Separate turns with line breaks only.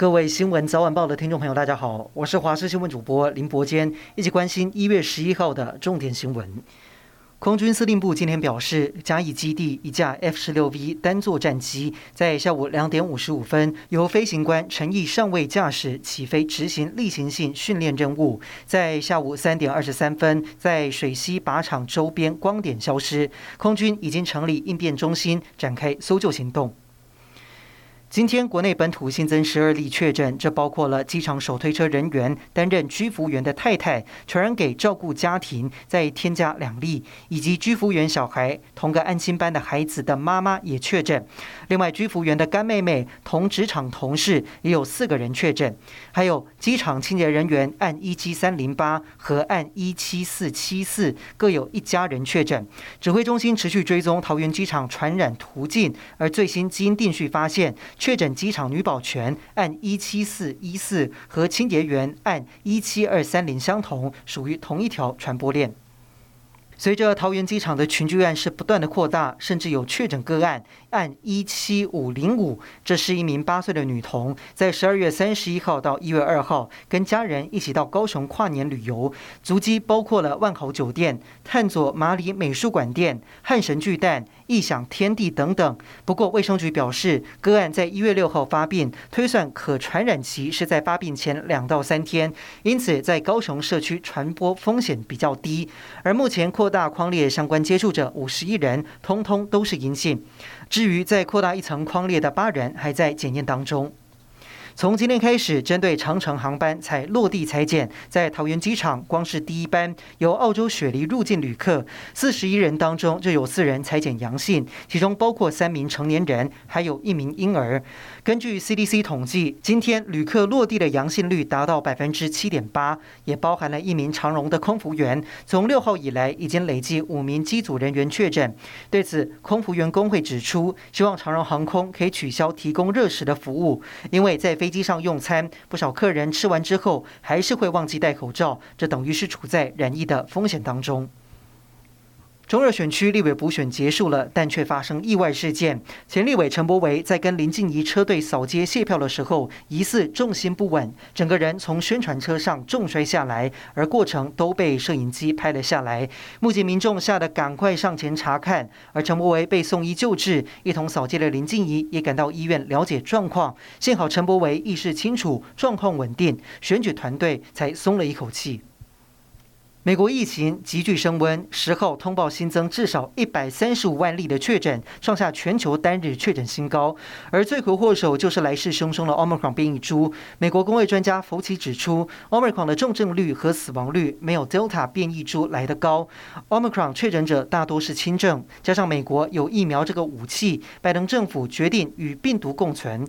各位新闻早晚报的听众朋友，大家好，我是华视新闻主播林伯坚，一起关心一月十一号的重点新闻。空军司令部今天表示，嘉义基地一架 F 十六 V 单座战机在下午两点五十五分，由飞行官陈毅上尉驾驶起飞执行例行性训练任务，在下午三点二十三分，在水西靶场周边光点消失。空军已经成立应变中心，展开搜救行动。今天国内本土新增十二例确诊，这包括了机场手推车人员担任居服员的太太传染给照顾家庭，再添加两例，以及居服员小孩同个安心班的孩子的妈妈也确诊。另外，居服员的干妹妹同职场同事也有四个人确诊，还有机场清洁人员按一七三零八和按一七四七四各有一家人确诊。指挥中心持续追踪桃园机场传染途径，而最新基因定序发现。确诊机场女保全按一七四一四和清洁员按一七二三零相同，属于同一条传播链。随着桃园机场的群聚案是不断的扩大，甚至有确诊个案。案一七五零五，这是一名八岁的女童，在十二月三十一号到一月二号，跟家人一起到高雄跨年旅游，足迹包括了万豪酒店、探索马里美术馆店、汉神巨蛋、异想天地等等。不过卫生局表示，个案在一月六号发病，推算可传染期是在发病前两到三天，因此在高雄社区传播风险比较低。而目前扩大框列相关接触者五十一人，通通都是阴性。至于再扩大一层框列的八人，还在检验当中。从今天开始，针对长城航班采落地采检，在桃园机场，光是第一班由澳洲雪梨入境旅客四十一人当中，就有四人采检阳性，其中包括三名成年人，还有一名婴儿。根据 CDC 统计，今天旅客落地的阳性率达到百分之七点八，也包含了一名长荣的空服员。从六号以来，已经累计五名机组人员确诊。对此，空服员工会指出，希望长荣航空可以取消提供热食的服务，因为在飞飞机上用餐，不少客人吃完之后还是会忘记戴口罩，这等于是处在染疫的风险当中。中二选区立委补选结束了，但却发生意外事件。前立委陈柏惟在跟林静怡车队扫街谢票的时候，疑似重心不稳，整个人从宣传车上重摔下来，而过程都被摄影机拍了下来。目击民众吓得赶快上前查看，而陈柏惟被送医救治，一同扫街的林静怡也赶到医院了解状况。幸好陈柏惟意识清楚，状况稳定，选举团队才松了一口气。美国疫情急剧升温，十号通报新增至少一百三十五万例的确诊，创下全球单日确诊新高。而罪魁祸首就是来势汹汹的 Omicron 变异株。美国公卫专家福奇指出，Omicron 的重症率和死亡率没有 Delta 变异株来得高。Omicron 确诊者大多是轻症，加上美国有疫苗这个武器，拜登政府决定与病毒共存。